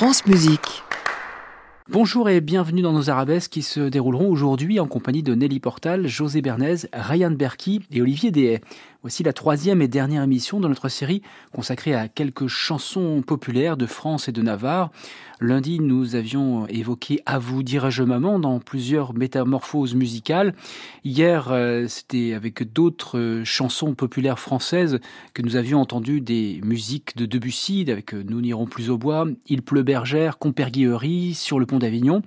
France. Bonjour et bienvenue dans nos arabesques qui se dérouleront aujourd'hui en compagnie de Nelly Portal, José Bernays, Ryan Berky et Olivier Dehaye. Voici la troisième et dernière émission de notre série consacrée à quelques chansons populaires de France et de Navarre. Lundi, nous avions évoqué À vous dirais-je maman dans plusieurs métamorphoses musicales. Hier, euh, c'était avec d'autres euh, chansons populaires françaises que nous avions entendu des musiques de Debussy avec euh, Nous n'irons plus au bois, Il pleut bergère, Comperguillerie, Sur le pont d'Avignon.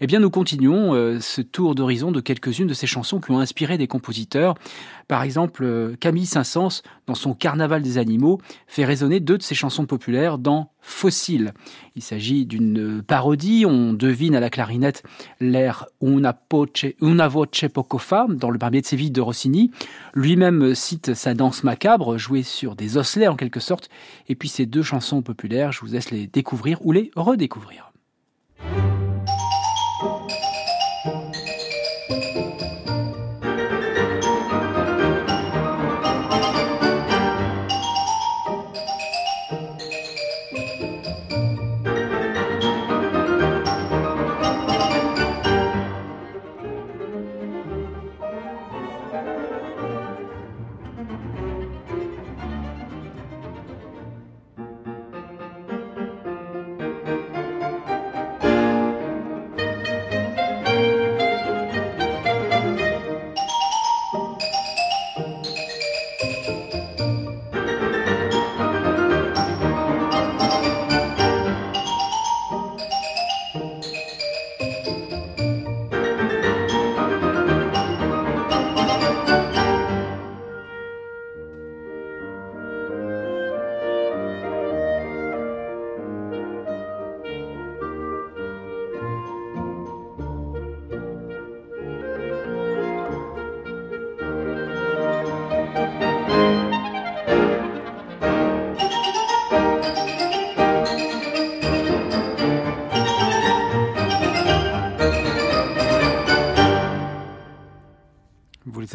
Eh bien, nous continuons euh, ce tour d'horizon de quelques-unes de ces chansons qui ont inspiré des compositeurs. Par exemple, euh, Camille Saint-Saëns, dans son Carnaval des animaux, fait résonner deux de ses chansons populaires dans Fossile. Il s'agit d'une parodie. On devine à la clarinette l'air Una, una voce poco fa dans le Barbier de Séville de Rossini. Lui-même cite sa danse macabre, jouée sur des osselets en quelque sorte. Et puis ces deux chansons populaires, je vous laisse les découvrir ou les redécouvrir.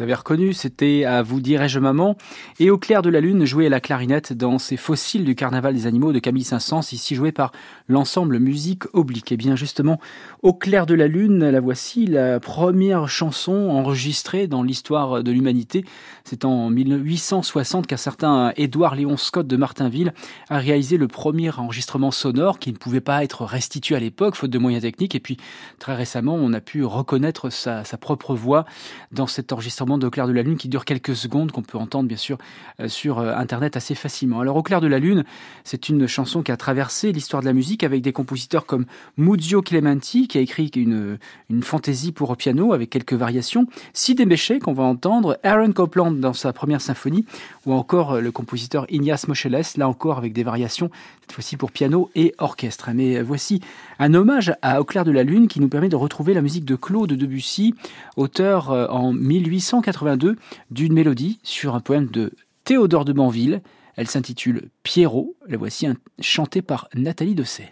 Avez reconnu, c'était à vous dirais-je maman, et au clair de la lune joué à la clarinette dans ces fossiles du carnaval des animaux de Camille Saint-Saëns, ici joué par l'ensemble musique oblique. Et bien justement, au clair de la lune, la voici, la première chanson enregistrée dans l'histoire de l'humanité. C'est en 1860 qu'un certain Édouard Léon Scott de Martinville a réalisé le premier enregistrement sonore qui ne pouvait pas être restitué à l'époque, faute de moyens techniques. Et puis très récemment, on a pu reconnaître sa, sa propre voix dans cet enregistrement de Clair de la Lune qui dure quelques secondes, qu'on peut entendre bien sûr euh, sur euh, Internet assez facilement. Alors Au clair de la Lune, c'est une chanson qui a traversé l'histoire de la musique avec des compositeurs comme Muzio Clementi qui a écrit une, une fantaisie pour piano avec quelques variations, Sid Béchet qu'on va entendre, Aaron Copland dans sa première symphonie, ou encore euh, le compositeur Ignace Moscheles, là encore avec des variations, cette fois-ci pour piano et orchestre. Mais voici un hommage à Au clair de la Lune qui nous permet de retrouver la musique de Claude Debussy, auteur en 1800 1982 d'une mélodie sur un poème de Théodore de Banville. Elle s'intitule Pierrot. La voici chantée par Nathalie Dosset.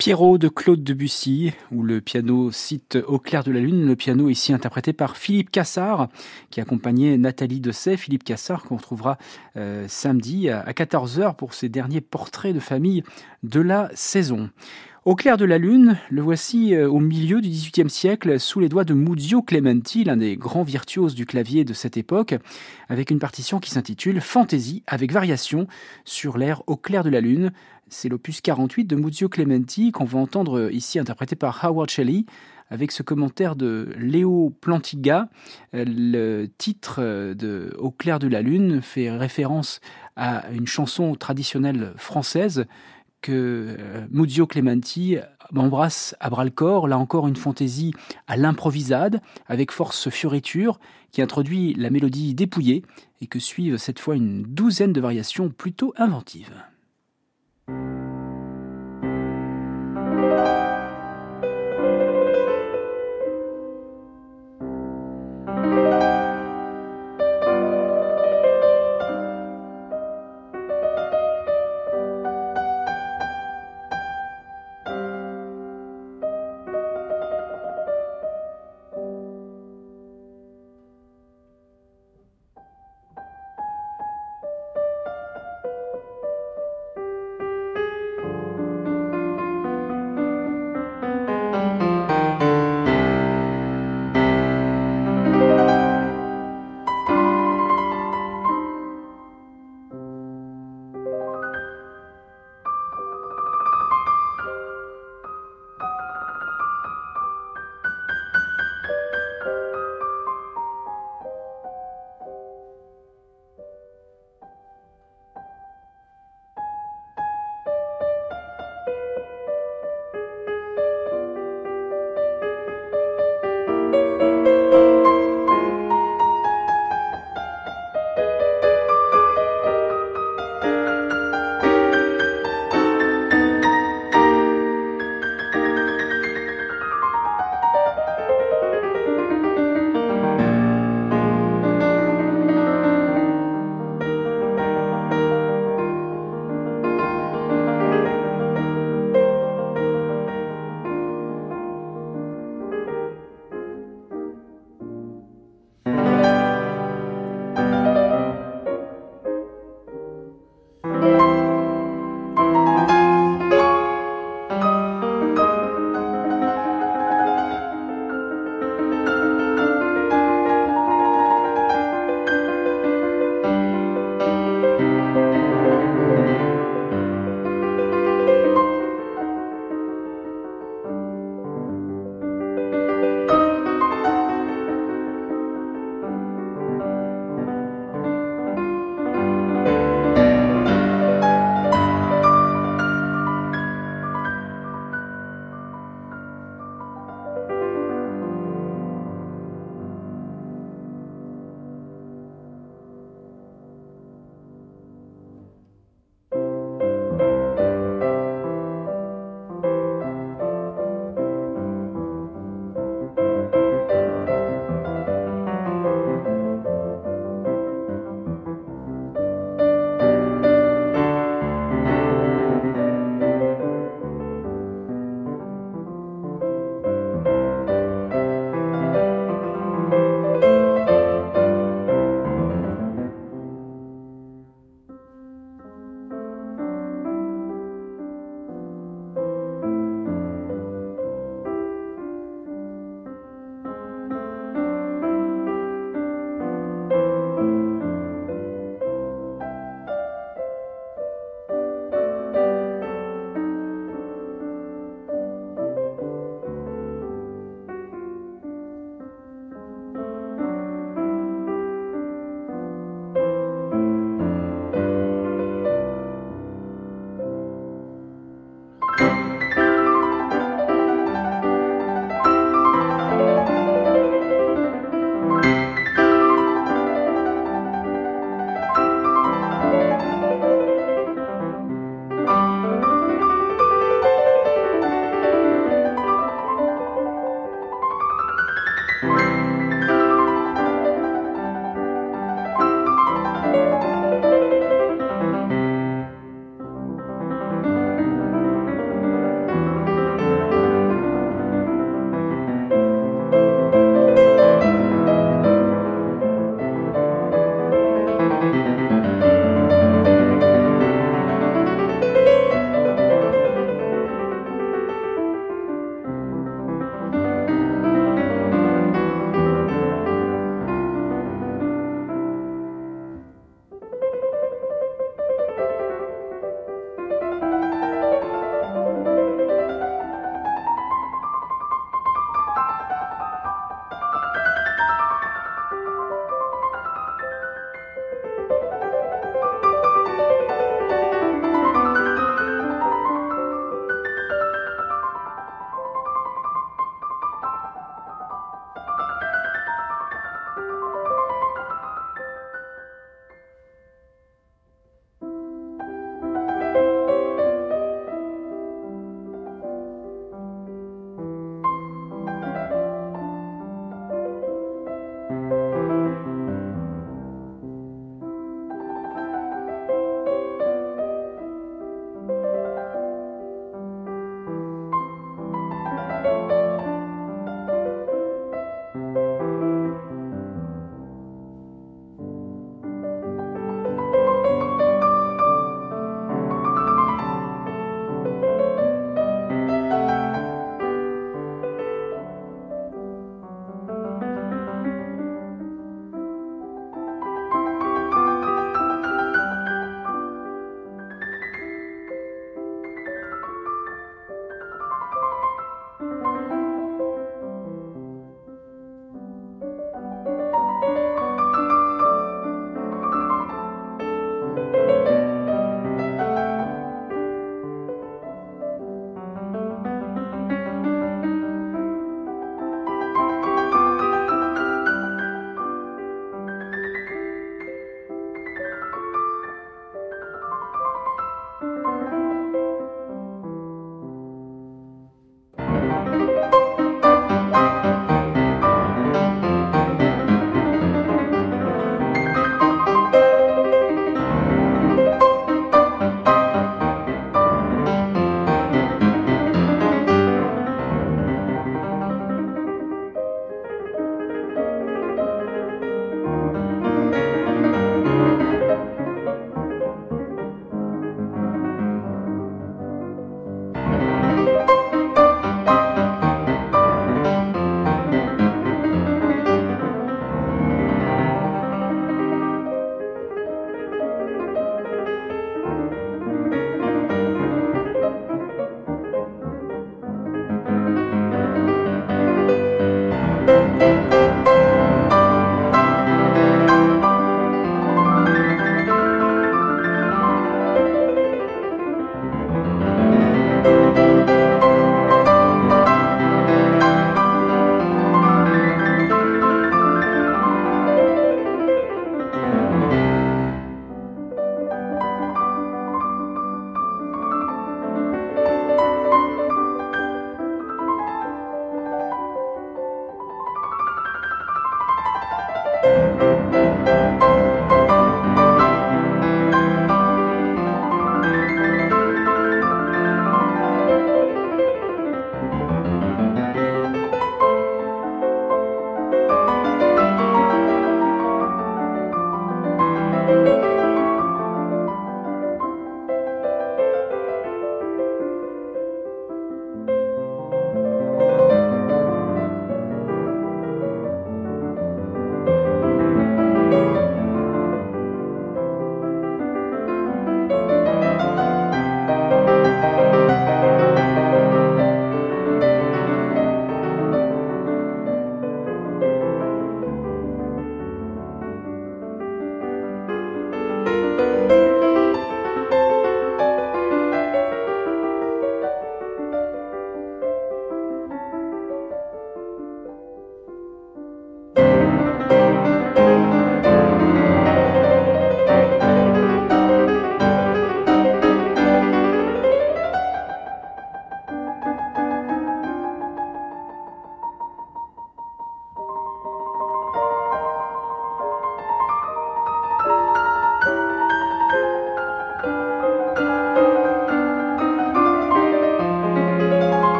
Pierrot de Claude Debussy, où le piano cite Au clair de la lune, le piano ici interprété par Philippe Cassard, qui accompagnait Nathalie Dessay. Philippe Cassard qu'on retrouvera euh, samedi à 14h pour ses derniers portraits de famille de la saison. Au clair de la lune, le voici euh, au milieu du XVIIIe siècle, sous les doigts de Muzio Clementi, l'un des grands virtuoses du clavier de cette époque, avec une partition qui s'intitule Fantaisie avec variation sur l'air Au clair de la lune. C'est l'opus 48 de Muzio Clementi qu'on va entendre ici interprété par Howard Shelley, avec ce commentaire de Léo Plantiga. Euh, le titre euh, de Au clair de la lune fait référence à une chanson traditionnelle française que euh, Muzio Clementi embrasse à bras le corps, là encore une fantaisie à l'improvisade, avec force fioriture, qui introduit la mélodie dépouillée et que suivent cette fois une douzaine de variations plutôt inventives.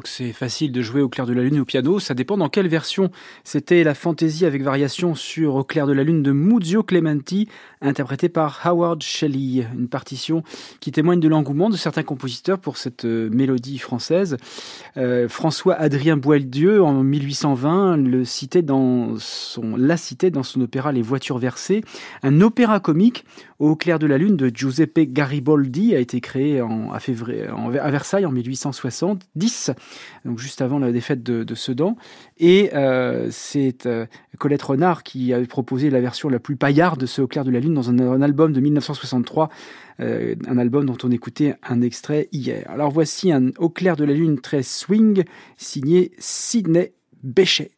Que c'est facile de jouer au clair de la lune au piano. Ça dépend dans quelle version. C'était la fantaisie avec variation sur Au clair de la lune de Muzio Clementi, interprétée par Howard Shelley. Une partition qui témoigne de l'engouement de certains compositeurs pour cette euh, mélodie française. Euh, François Adrien Boieldieu, en 1820, le citait dans son, la citait dans son opéra Les voitures versées. Un opéra comique au clair de la lune de Giuseppe Garibaldi a été créé en, à, février, à Versailles en 1870, donc juste avant la défaite de, Sedan. Et euh, c'est euh, Colette Renard qui avait proposé la version la plus paillarde de ce Au clair de la lune dans un, album de 1963, euh, un album dont on écoutait un extrait hier. Alors voici un Au clair de la lune très swing signé Sidney Bechet.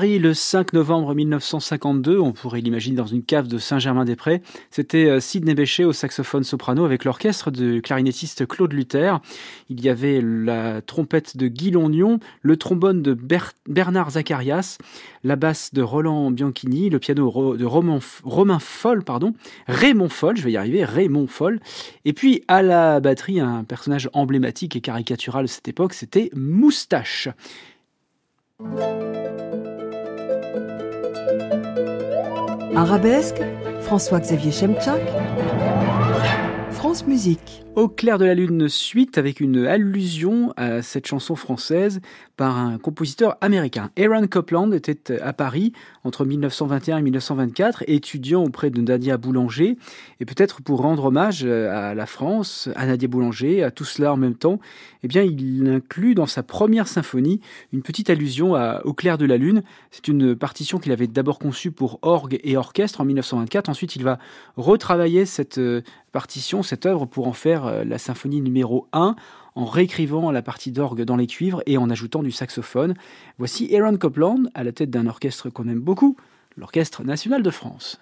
Paris le 5 novembre 1952, on pourrait l'imaginer dans une cave de Saint-Germain-des-Prés. C'était euh, Sidney Bechet au saxophone soprano avec l'orchestre de clarinettiste Claude Luther. Il y avait la trompette de Guy Londion, le trombone de Bernard Zacharias, la basse de Roland Bianchini, le piano de Romain Foll, pardon, Raymond Foll, je vais y arriver, Raymond Foll. Et puis à la batterie, un personnage emblématique et caricatural de cette époque, c'était Moustache. Arabesque, François-Xavier Chemchak, France Musique. Au clair de la lune suite avec une allusion à cette chanson française par un compositeur américain. Aaron Copland était à Paris entre 1921 et 1924, étudiant auprès de Nadia Boulanger, et peut-être pour rendre hommage à la France, à Nadia Boulanger, à tout cela en même temps, eh bien il inclut dans sa première symphonie une petite allusion à Au clair de la lune. C'est une partition qu'il avait d'abord conçue pour orgue et orchestre en 1924. Ensuite, il va retravailler cette euh, partition, cette œuvre pour en faire euh, la symphonie numéro 1 en réécrivant la partie d'orgue dans les cuivres et en ajoutant du saxophone. Voici Aaron Copland à la tête d'un orchestre qu'on aime beaucoup, l'Orchestre national de France.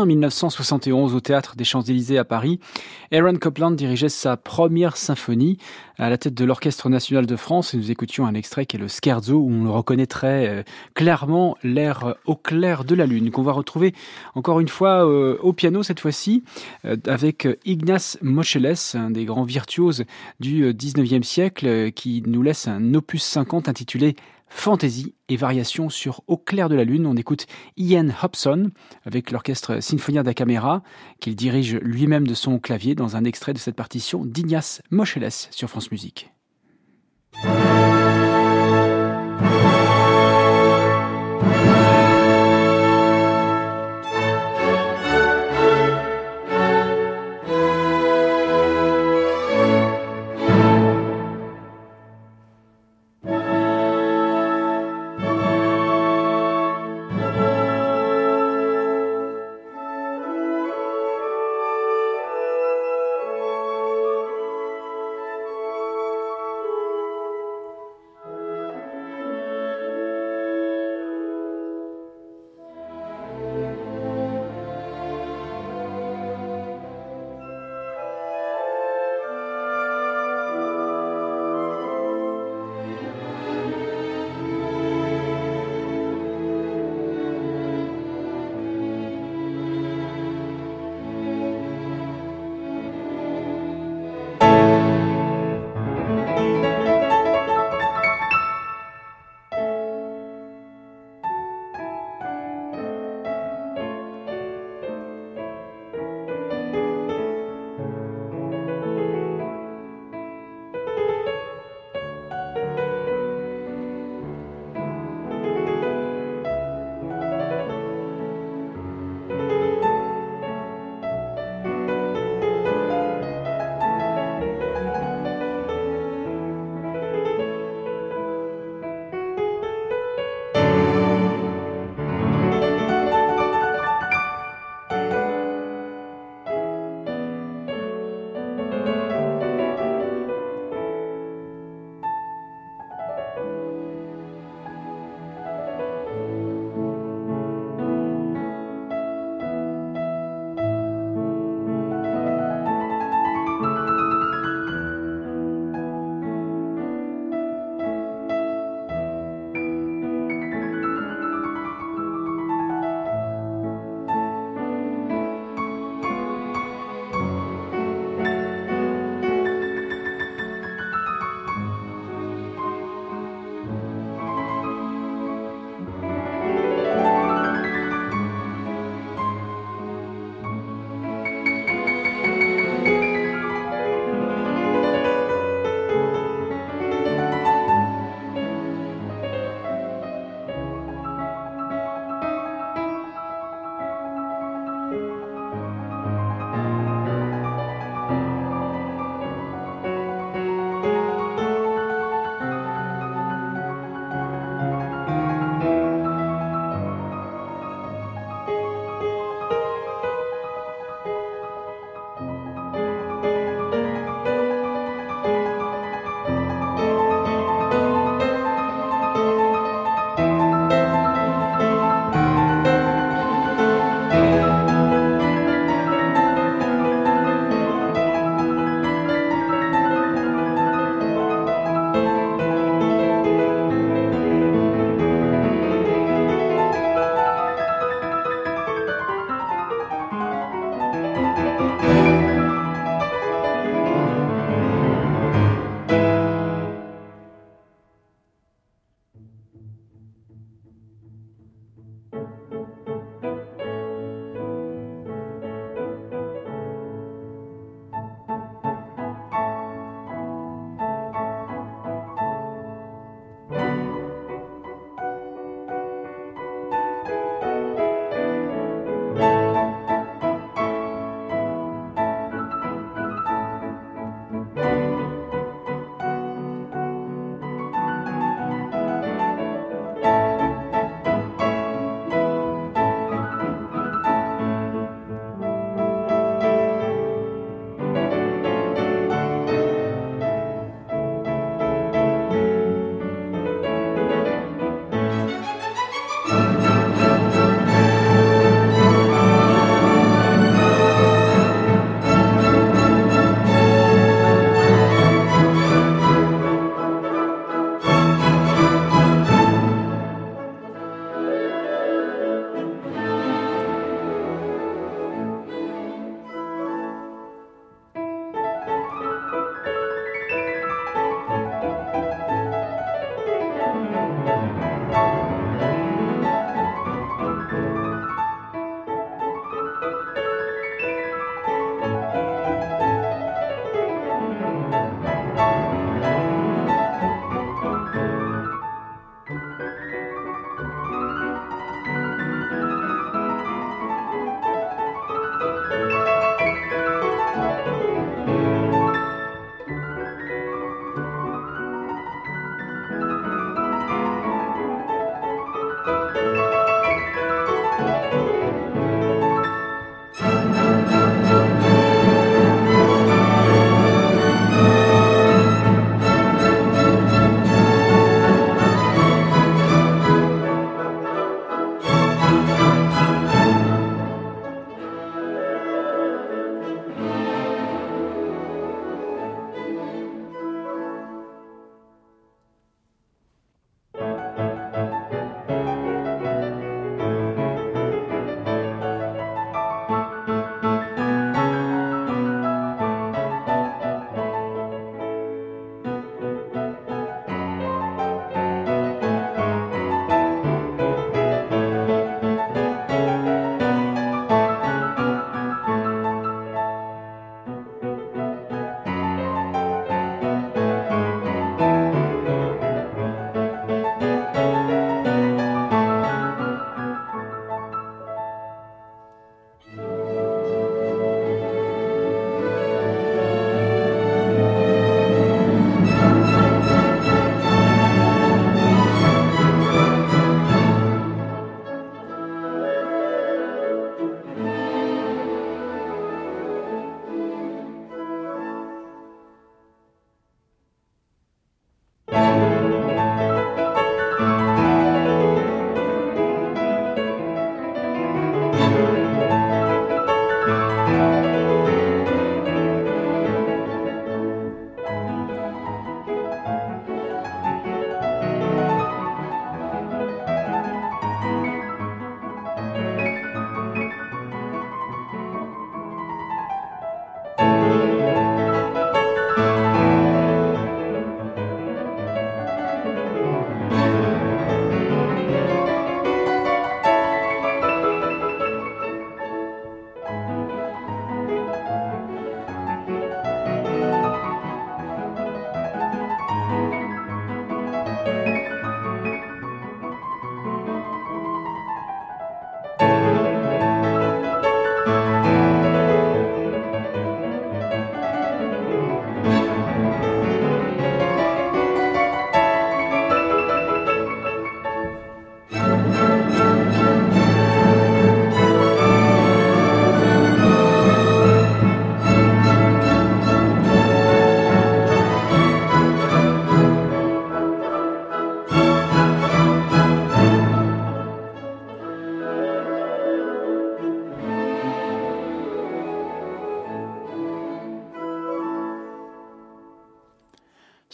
Juin 1971 au théâtre des Champs-Élysées à Paris. Aaron Copland dirigeait sa première symphonie à la tête de l'Orchestre national de France et nous écoutions un extrait qui est le Scherzo où on le reconnaîtrait euh, clairement l'air au clair de la lune qu'on va retrouver encore une fois euh, au piano cette fois-ci euh, avec Ignace Moscheles, un des grands virtuoses du 19e siècle qui nous laisse un opus 50 intitulé Fantasy et variations sur Au clair de la lune. On écoute Ian Hobson avec l'orchestre Sinfonia da Camera qu'il dirige lui-même de son clavier dans un extrait de cette partition d'Ignace Moscheles sur France Musique.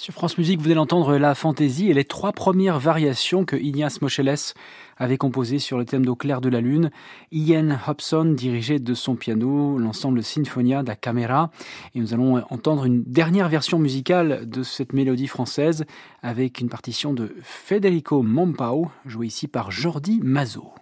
Sur France Musique, vous venez d'entendre la fantaisie et les trois premières variations que Ignace Moscheles avait composées sur le thème d'Au clair de la lune. Ian Hobson dirigeait de son piano l'ensemble Sinfonia da Camera. Et nous allons entendre une dernière version musicale de cette mélodie française avec une partition de Federico Mompao, jouée ici par Jordi Mazo.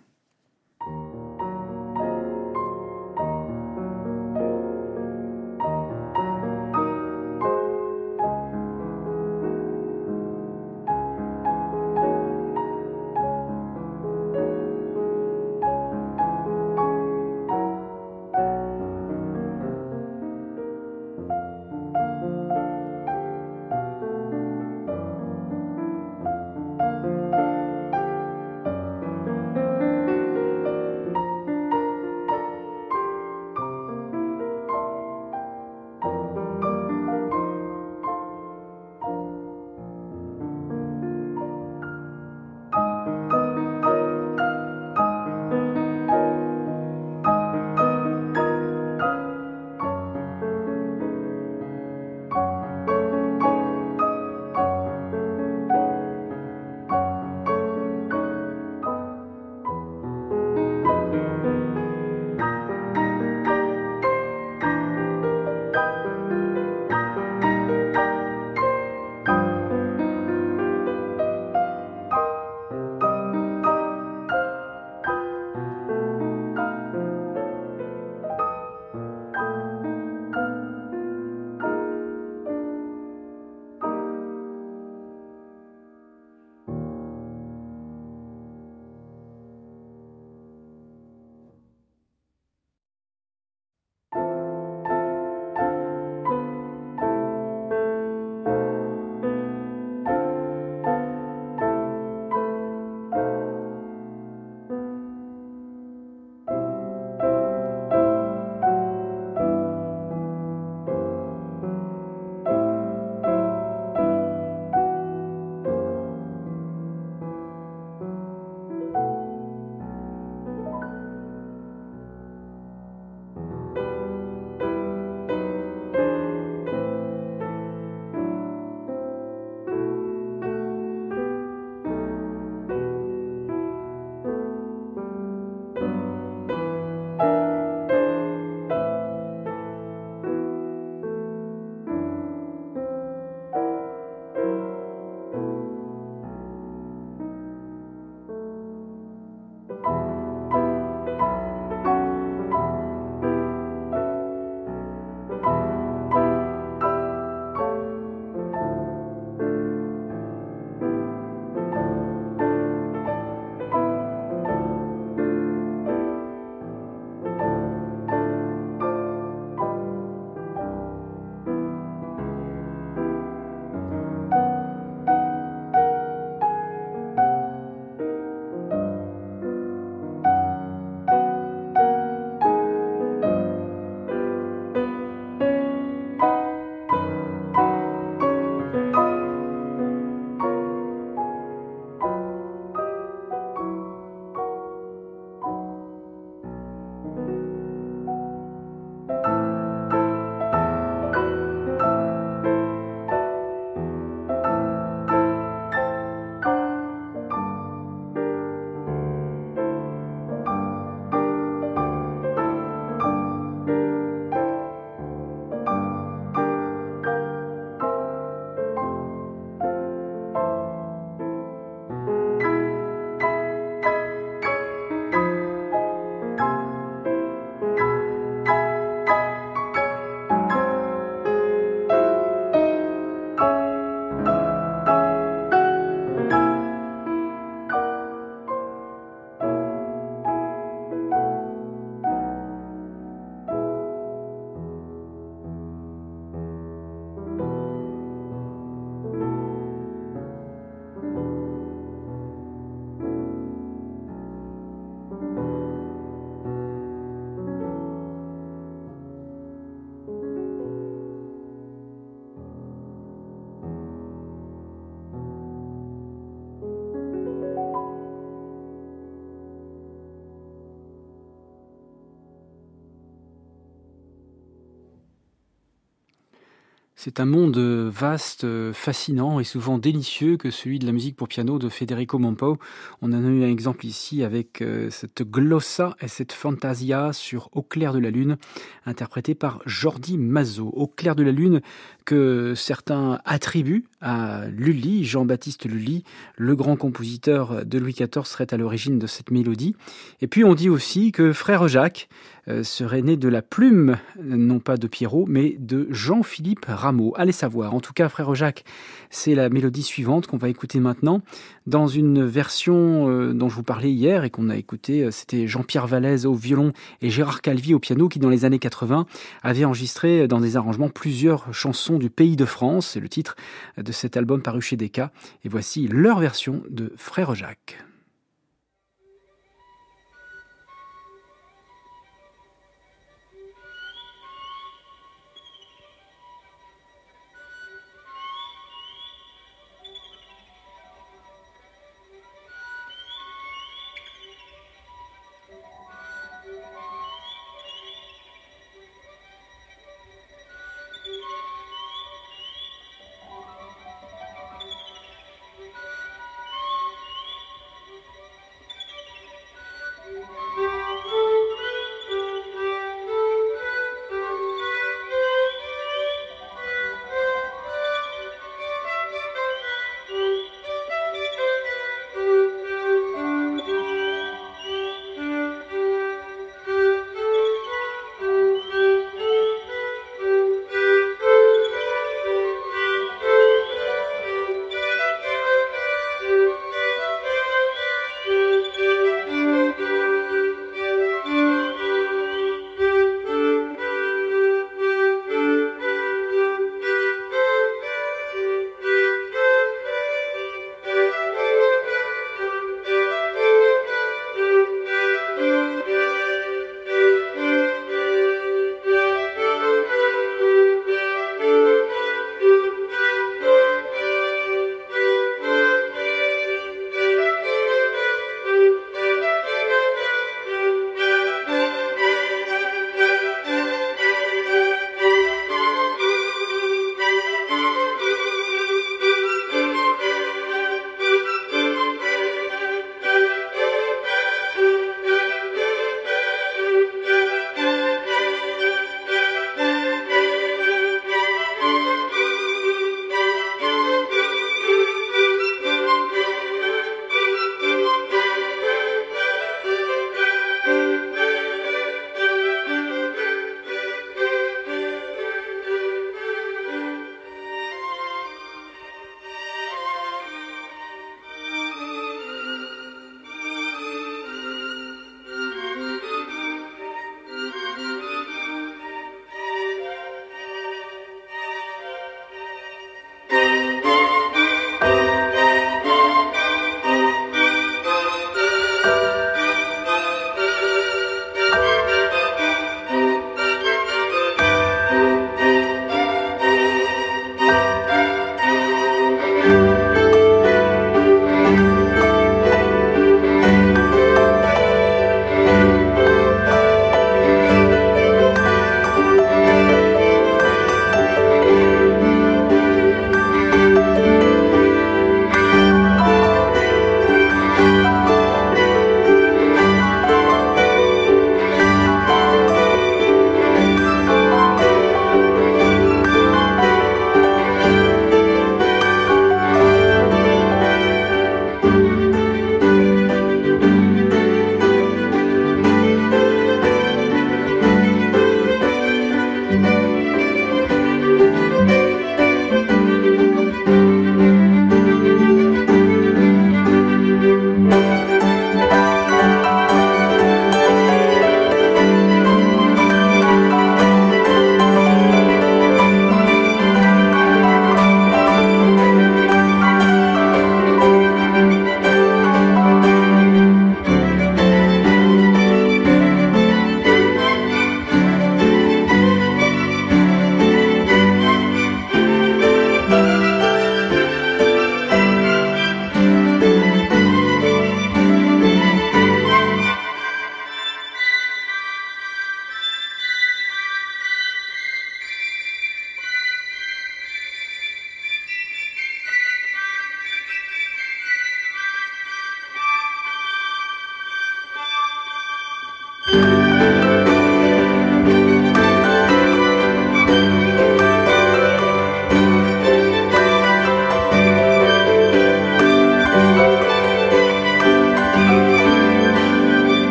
C'est un monde vaste, fascinant et souvent délicieux que celui de la musique pour piano de Federico Mompo. On en a eu un exemple ici avec euh, cette glossa et cette fantasia sur Au clair de la lune, interprétée par Jordi Mazzo. Au clair de la lune que certains attribuent à Lully, Jean-Baptiste Lully, le grand compositeur de Louis XIV serait à l'origine de cette mélodie. Et puis on dit aussi que frère Jacques euh, serait né de la plume, non pas de Pierrot, mais de Jean-Philippe Rameau. Allez savoir. En tout cas, frère Jacques, c'est la mélodie suivante qu'on va écouter maintenant dans une version euh, dont je vous parlais hier et qu'on a écouté. Euh, c'était Jean-Pierre Vallès au violon et Gérard Calvi au piano qui, dans les années 80, avaient enregistré dans des arrangements plusieurs chansons du pays de France. C'est le titre de cet album paru chez Decca. Et voici leur version de Frère Jacques.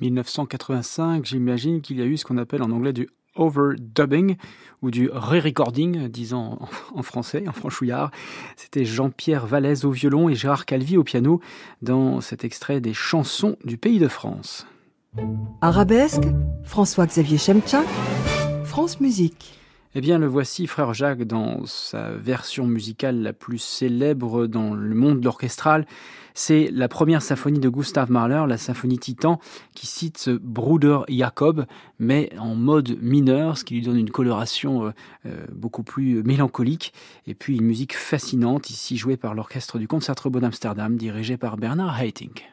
1985, j'imagine qu'il y a eu ce qu'on appelle en anglais du overdubbing ou du re-recording, disons en français, en franchouillard. C'était Jean-Pierre Vallès au violon et Gérard Calvi au piano dans cet extrait des chansons du pays de France. Arabesque, François-Xavier Chemcha, France Musique. Eh bien, le voici, frère Jacques, dans sa version musicale la plus célèbre dans le monde orchestral. C'est la première symphonie de Gustav Mahler, la symphonie Titan, qui cite Bruder Jacob, mais en mode mineur, ce qui lui donne une coloration euh, euh, beaucoup plus mélancolique. Et puis une musique fascinante, ici jouée par l'orchestre du Concertgebouw d'Amsterdam, dirigé par Bernard Haitink.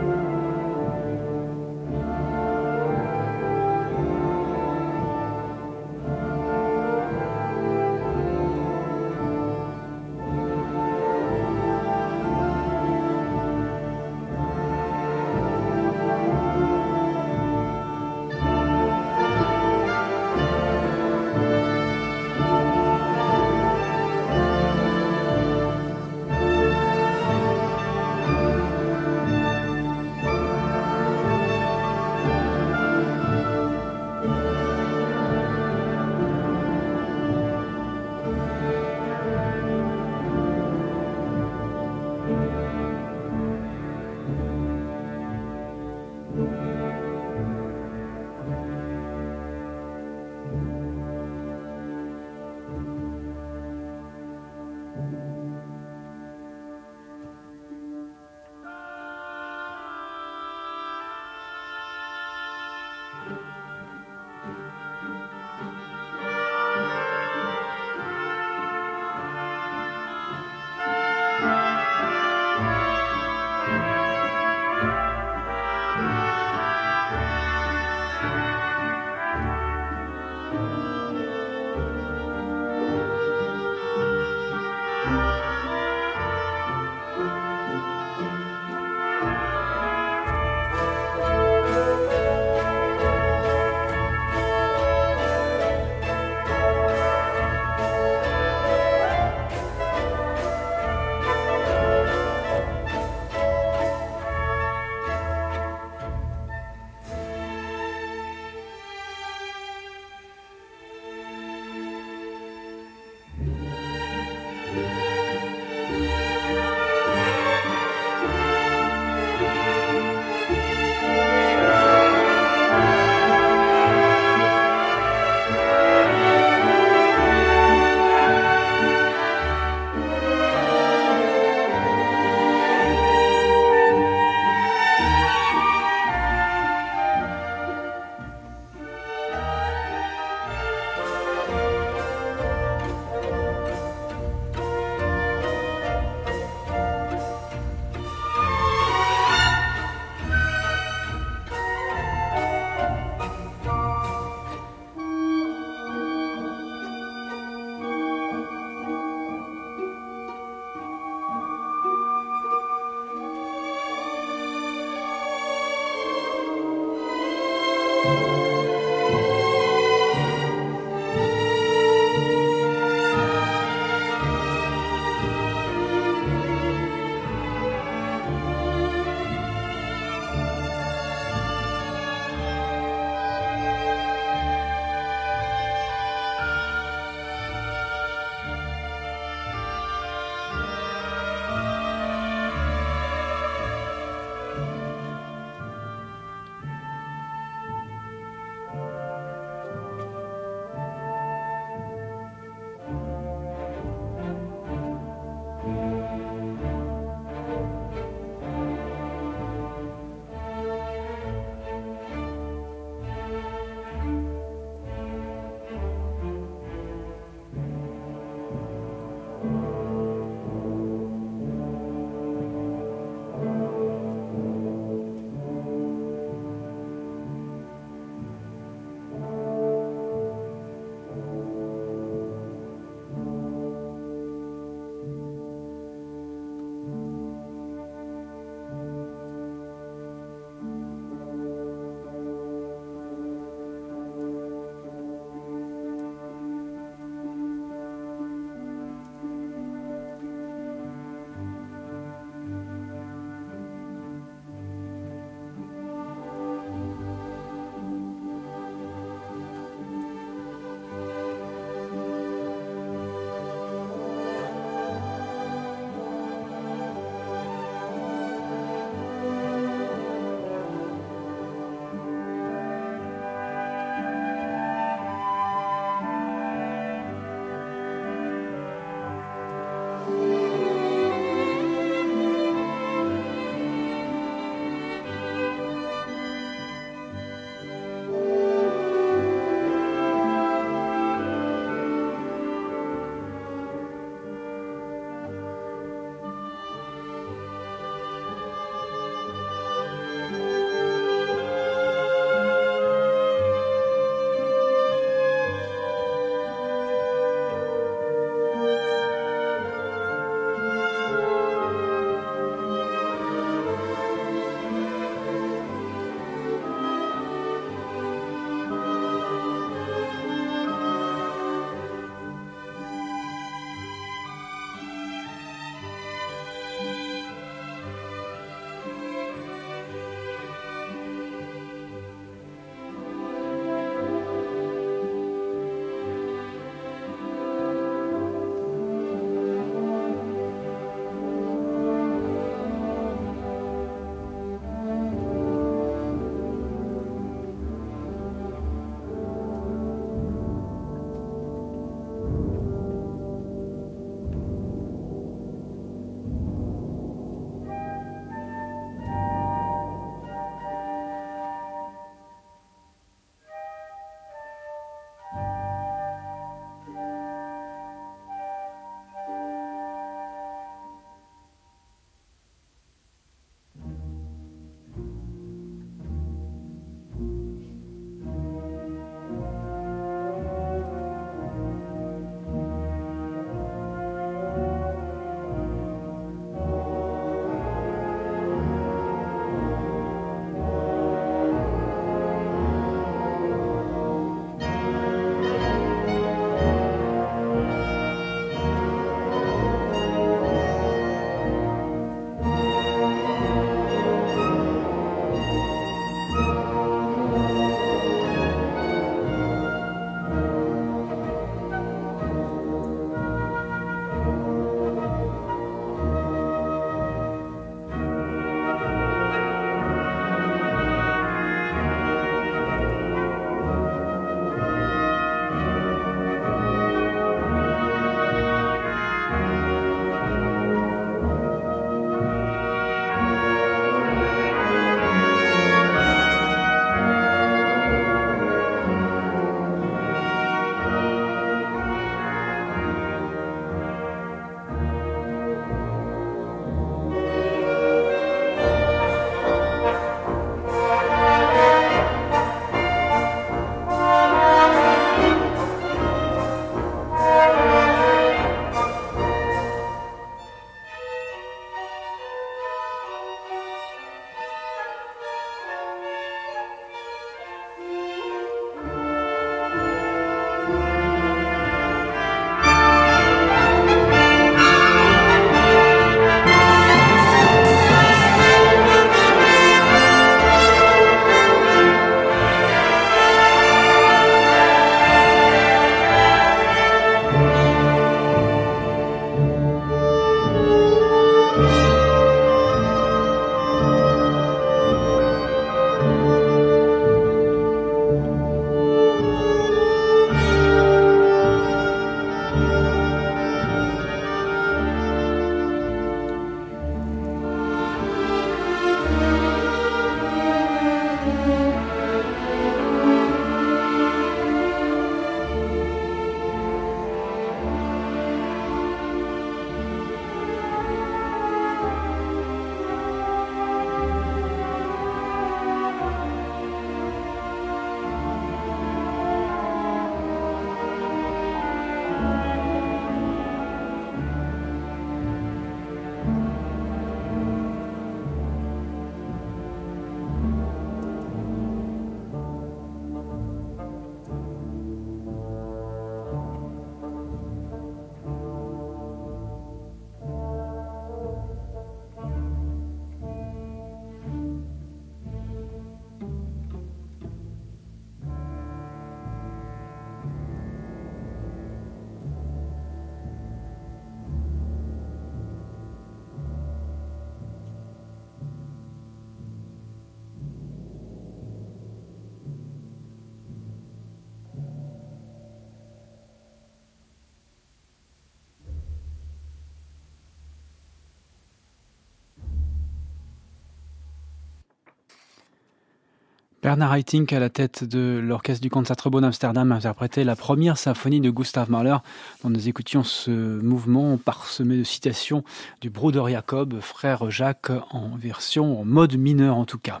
Bernard Haitink, à la tête de l'orchestre du Concertgebouw d'Amsterdam, interprétait la première symphonie de Gustav Mahler, dont nous écoutions ce mouvement parsemé de citations du Bruder Jacob, frère Jacques, en version en mode mineur en tout cas.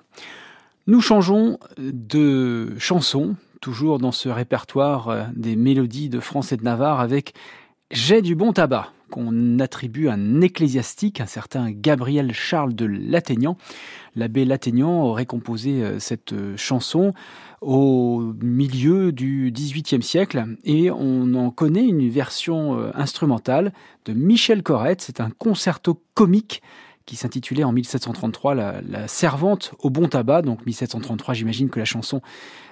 Nous changeons de chanson, toujours dans ce répertoire des mélodies de France et de Navarre, avec J'ai du bon tabac qu'on attribue à un ecclésiastique, un certain Gabriel Charles de Lattaignan. L'abbé Lattaignan aurait composé euh, cette euh, chanson au milieu du XVIIIe siècle et on en connaît une version euh, instrumentale de Michel Corrette. C'est un concerto comique qui s'intitulait en 1733 la, Servante au bon tabac. Donc 1733, j'imagine que la chanson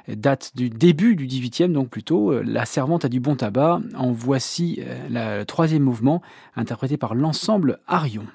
date du début du 18e, donc plutôt euh, La Servante a du bon tabac. En voici euh, le troisième mouvement, interprété par l'ensemble Arion.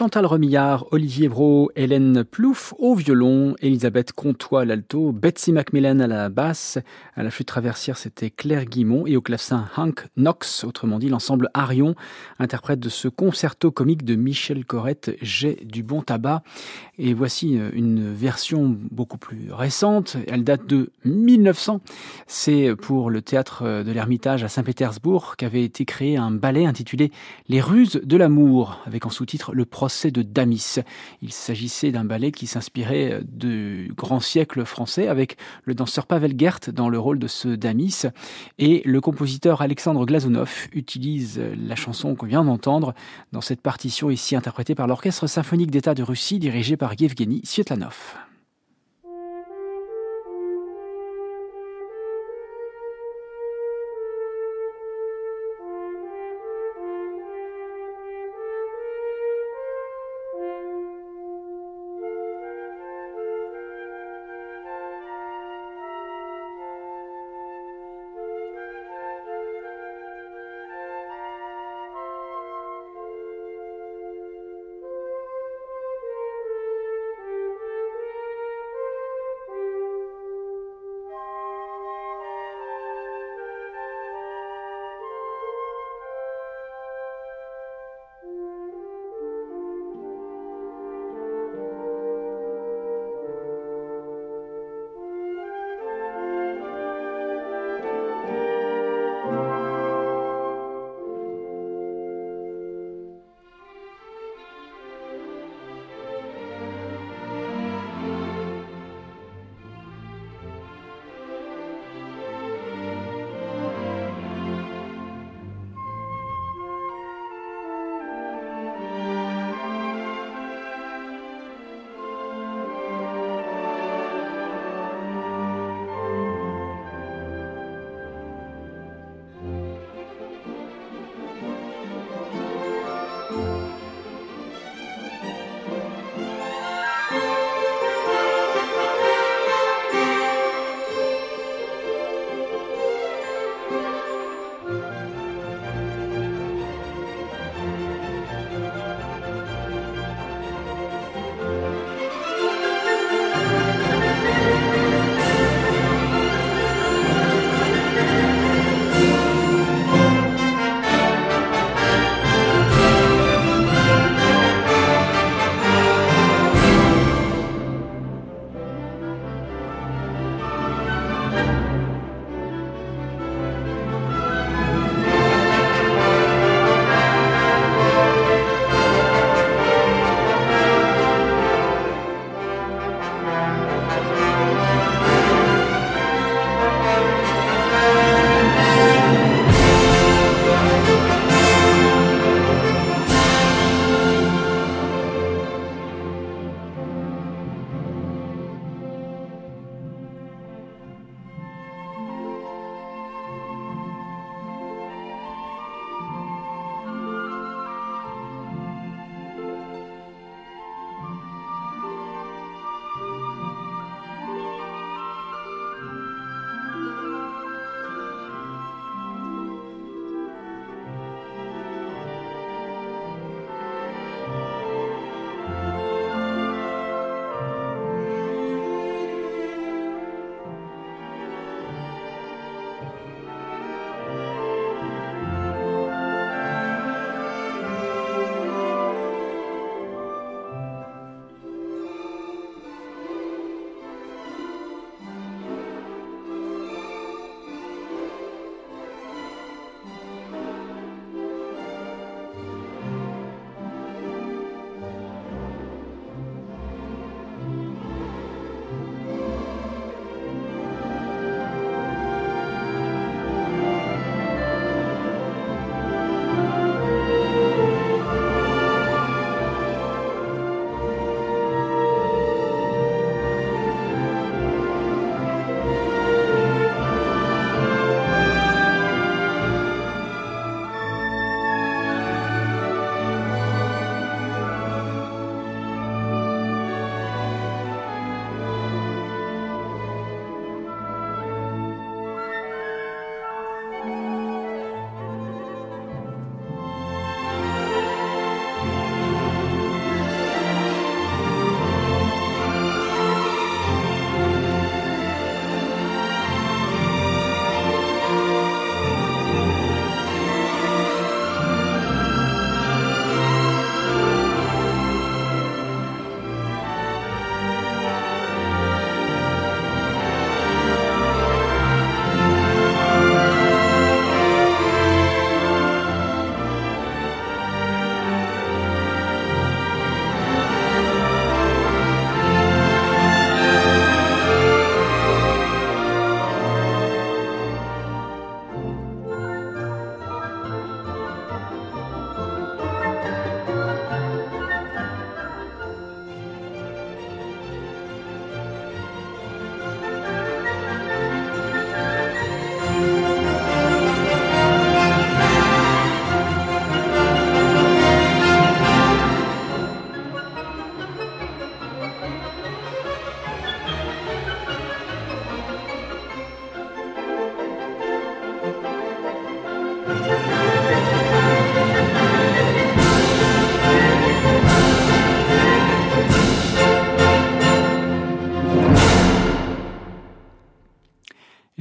Chantal Remillard, Olivier Bro, Hélène Plouf au violon, Elisabeth Comtois à l'alto, Betsy Macmillan à la basse, à la flûte traversière c'était Claire Guimont et au clavecin Hank Knox, autrement dit l'ensemble Arion, interprète de ce concerto comique de Michel Corrette, J'ai du bon tabac. Et voici une version beaucoup plus récente, elle date de 1900, c'est pour le théâtre de l'Ermitage à Saint-Pétersbourg qu'avait été créé un ballet intitulé Les ruses de l'amour, avec en sous-titre Le procès de Damis. Il s'agissait d'un ballet qui s'inspirait du grand siècle français avec le danseur Pavel Gert dans le rôle de ce Damis et le compositeur Alexandre Glazunov utilise la chanson qu'on vient d'entendre dans cette partition ici interprétée par l'Orchestre symphonique d'État de Russie dirigé par Yevgeny Svetlanov.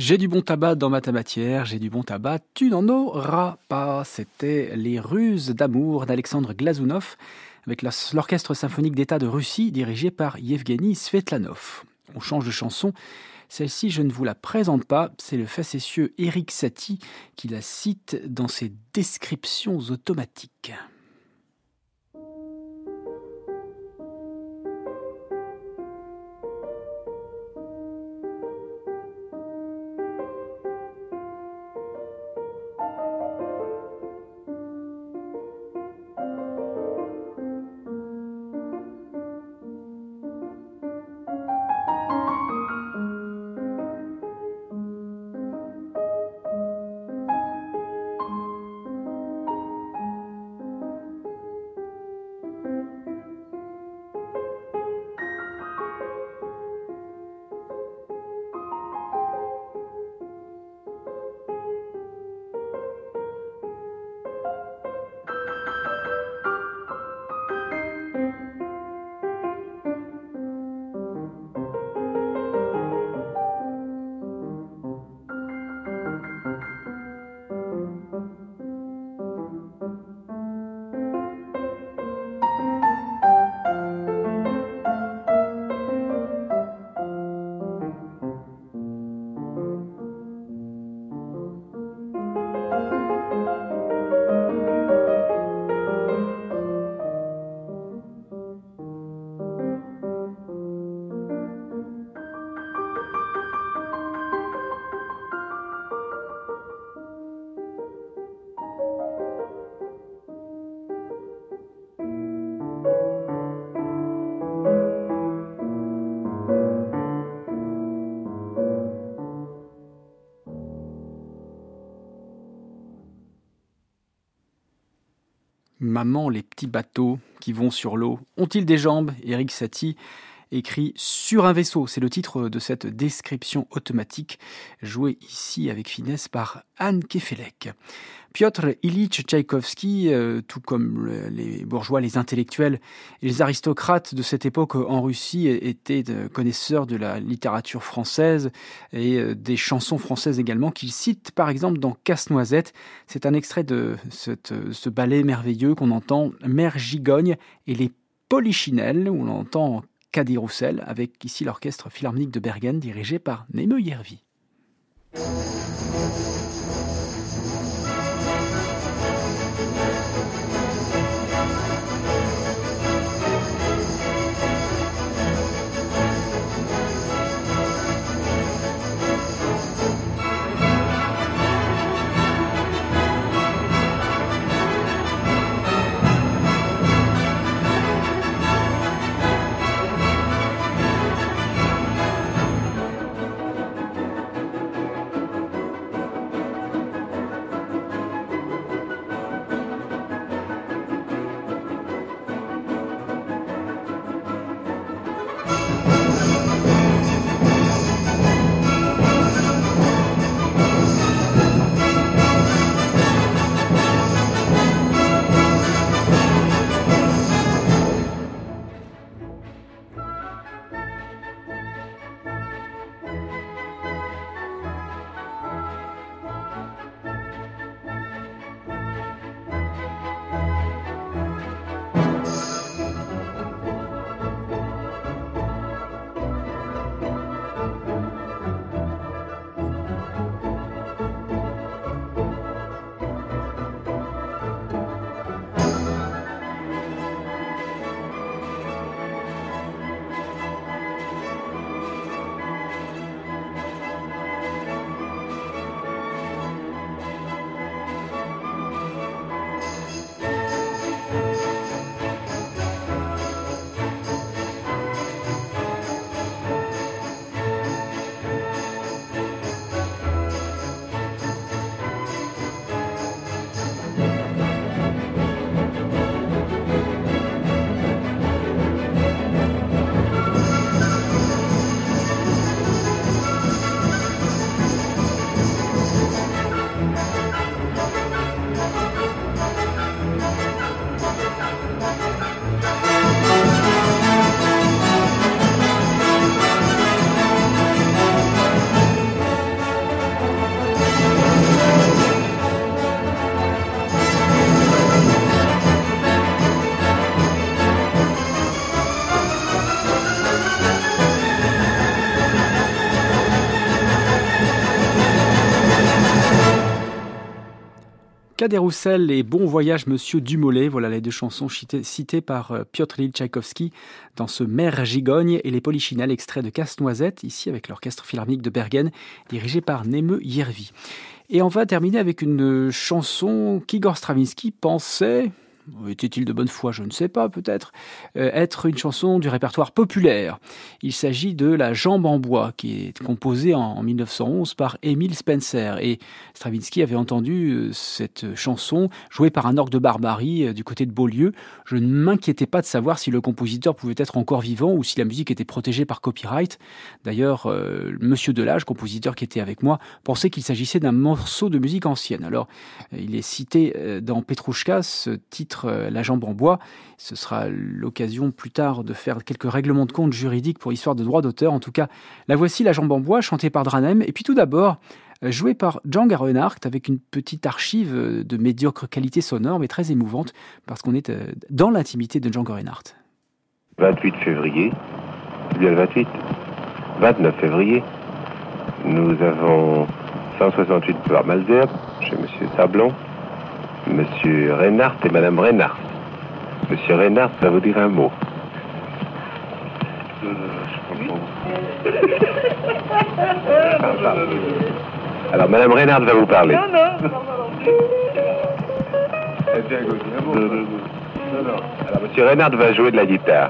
J'ai du bon tabac dans ma tabatière, j'ai du bon tabac, tu n'en auras pas. C'était Les Ruses d'amour d'Alexandre Glazounov avec l'Orchestre symphonique d'État de Russie dirigé par Yevgeny Svetlanov. On change de chanson. Celle-ci, je ne vous la présente pas, c'est le facétieux Eric Satie qui la cite dans ses descriptions automatiques. Maman, les petits bateaux qui vont sur l'eau ont-ils des jambes? Eric Satie écrit Sur un vaisseau. C'est le titre de cette description automatique, jouée ici avec finesse par Anne Kefelec. Piotr Ilyich Tchaïkovski, euh, tout comme les bourgeois, les intellectuels et les aristocrates de cette époque en Russie, étaient connaisseurs de la littérature française et euh, des chansons françaises également, qu'il cite par exemple dans Casse-Noisette. C'est un extrait de ce ballet merveilleux qu'on entend Mère Gigogne et les Polichinelles, où l'on entend Caddy Roussel, avec ici l'orchestre philharmonique de Bergen dirigé par Neme Yervi. Cadet Roussel et Bon Voyage Monsieur Dumollet, voilà les deux chansons citées par euh, Piotr Ilyich Tchaïkovski dans ce Mère Gigogne et les Polichinelles, extrait de Casse-Noisette, ici avec l'Orchestre Philharmonique de Bergen, dirigé par Neme Yervi. Et on va terminer avec une chanson qu'Igor Stravinsky pensait, était-il de bonne foi? Je ne sais pas, peut-être. Euh, être une chanson du répertoire populaire. Il s'agit de La Jambe en bois, qui est composée en, 1911 par Émile Spencer. Et Stravinsky avait entendu euh, cette chanson jouée par un orgue de barbarie euh, du côté de Beaulieu. Je ne m'inquiétais pas de savoir si le compositeur pouvait être encore vivant ou si la musique était protégée par copyright. D'ailleurs, Monsieur Delage, compositeur qui était avec moi, pensait qu'il s'agissait d'un morceau de musique ancienne. Alors, il est cité dans Petrouchka, ce titre euh, la jambe en bois. Ce sera l'occasion plus tard de faire quelques règlements de compte juridiques pour l'histoire de droit d'auteur. En tout cas, la voici, La jambe en bois, chantée par Dranem. Et puis tout d'abord, euh, jouée par Django Reinhardt avec une petite archive euh, de médiocre qualité sonore, mais très émouvante, parce qu'on est dans l'intimité de Django Reinhardt. 28 février, le 28, 29 février, nous avons 168 par Malzerbe chez M. Sablon, Monsieur Reinhardt et Madame Reinhardt. Monsieur Reinhardt va vous dire un mot. Alors, Madame Reinhardt va vous parler. Non, non. Alors, Monsieur Reinhardt va jouer de la guitare.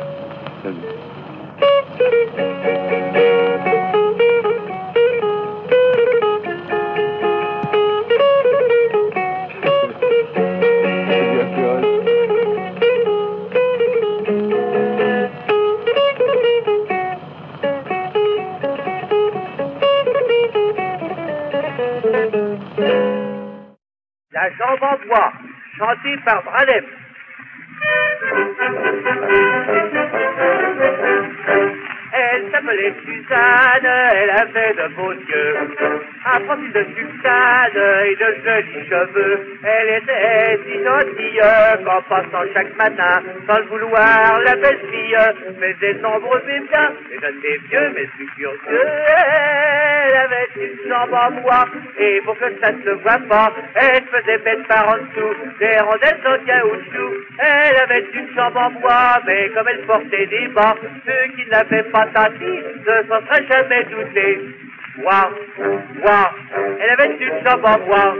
Jambe en bois, chanté par Bralem. Elle s'appelait Suzanne, elle avait de beaux yeux, un profil de sultane et de jolis cheveux? Elle était si gentille qu'en passant chaque matin, sans le vouloir, la belle fille faisait et bien, et j'étais vieux mais plus curieux. Elle avait une jambe en bois, et pour que ça ne se voit pas, elle faisait bête par en dessous, des rondelles en caoutchouc. Elle avait une jambe en bois, mais comme elle portait des bas, ceux qui n'avaient pas tâté ne s'en seraient jamais doutés. Bois, bois, elle avait une jambe en bois.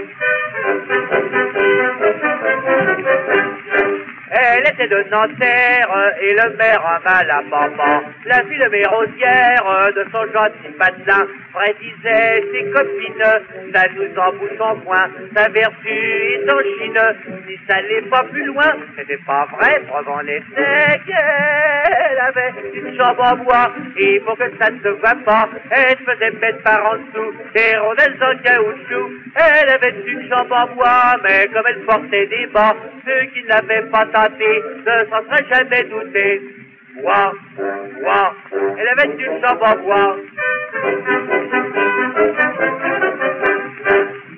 Elle était de Nanterre et le maire un mal à papa. La fille de Mérosière de son gentil patelin prédisait ses copines. Ça nous embouche en point, sa vertu est en Chine. Si ça n'est pas plus loin, c'était pas vrai, preuve en effet qu'elle avait une jambe en bois. Et pour que ça ne se voit pas, elle faisait mettre par en dessous des rondelles en caoutchouc. Elle avait une jambe en bois, mais comme elle portait des bas, ceux qui ne l'avaient pas ne s'en seraient jamais doutés. Bois, bois, elle avait une jambe en bois.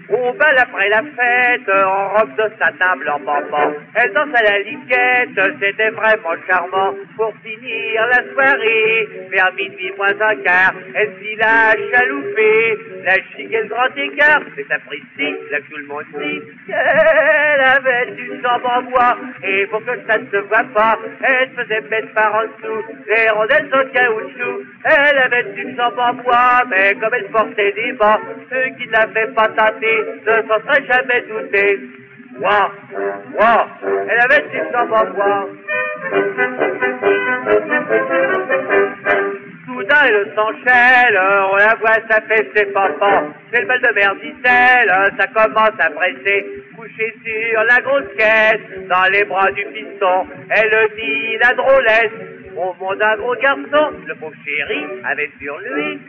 Au bal après la fête, en robe de satin blanc bambant, elle danse à la liquette, c'était vraiment charmant. Pour finir la soirée, vers minuit moins un quart, elle fit la chaloupée, la chic et le grand écart, c'est apprécié, là tout le monde dit qu'elle avait une jambe en bois, et pour que ça ne se voit pas, elle faisait mettre par en dessous, les rondelles en caoutchouc, elle avait une jambe en bois, mais comme elle portait des bas, ceux qui n'avaient pas tâté, ne s'en serait jamais douté. Moi, moi, elle avait une jambe en bois. Soudain, elle s'enchaîne, on la voit, fait ses papas. C'est le bal de merdicelle, ça commence à presser. Couché sur la grosse caisse, dans les bras du piston, elle dit la drôlesse. Au monde d'un gros garçon, le pauvre chéri avait sur lui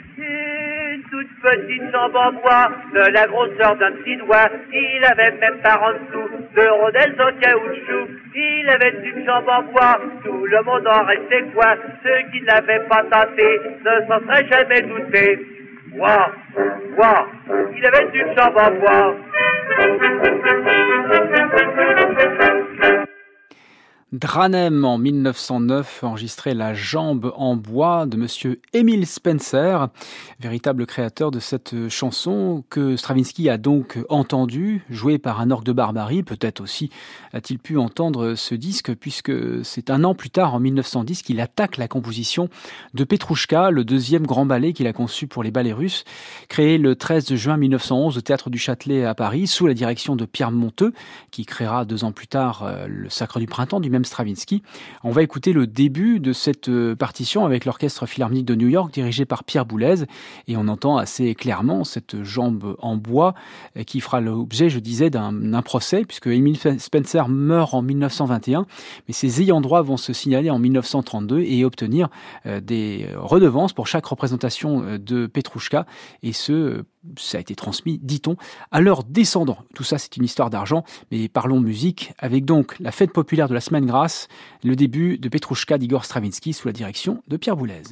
une toute petite jambe en bois, de la grosseur d'un petit doigt. Il avait même par en dessous de rondelles en caoutchouc. Il avait une jambe en bois, tout le monde en restait quoi? Ceux qui n'avaient pas tenté ne s'en seraient jamais doutés. Ouah, ouah, il avait une jambe en bois. Dranem en 1909 enregistrait La jambe en bois de monsieur Emile Spencer, véritable créateur de cette chanson que Stravinsky a donc entendu, jouée par un orgue de barbarie. Peut-être aussi a-t-il pu entendre ce disque puisque c'est un an plus tard, en 1910, qu'il attaque la composition de Petrouchka, le deuxième grand ballet qu'il a conçu pour les ballets russes, créé le 13 juin 1911 au Théâtre du Châtelet à Paris sous la direction de Pierre Monteux, qui créera deux ans plus tard euh, le Sacre du Printemps du même Stravinsky. On va écouter le début de cette euh, partition avec l'Orchestre Philharmonique de New York dirigé par Pierre Boulez et on entend assez clairement cette jambe en bois euh, qui fera l'objet, je disais, d'un procès puisque Emile Spencer meurt en 1921 mais ses ayants droit vont se signaler en 1932 et obtenir euh, des redevances pour chaque représentation de Petrouchka et ce ça a été transmis, dit-on, à leurs descendants. Tout ça, c'est une histoire d'argent, mais parlons musique, avec donc la fête populaire de la semaine grasse, le début de Petrouchka d'Igor Stravinsky sous la direction de Pierre Boulez.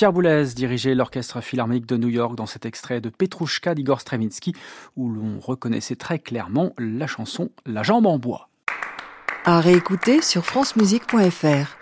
Pierre Boulez dirigeait l'orchestre philharmonique de New York dans cet extrait de Petrouchka d'Igor Stravinsky où l'on reconnaissait très clairement la chanson La jambe en bois. À réécouter sur francemusique.fr.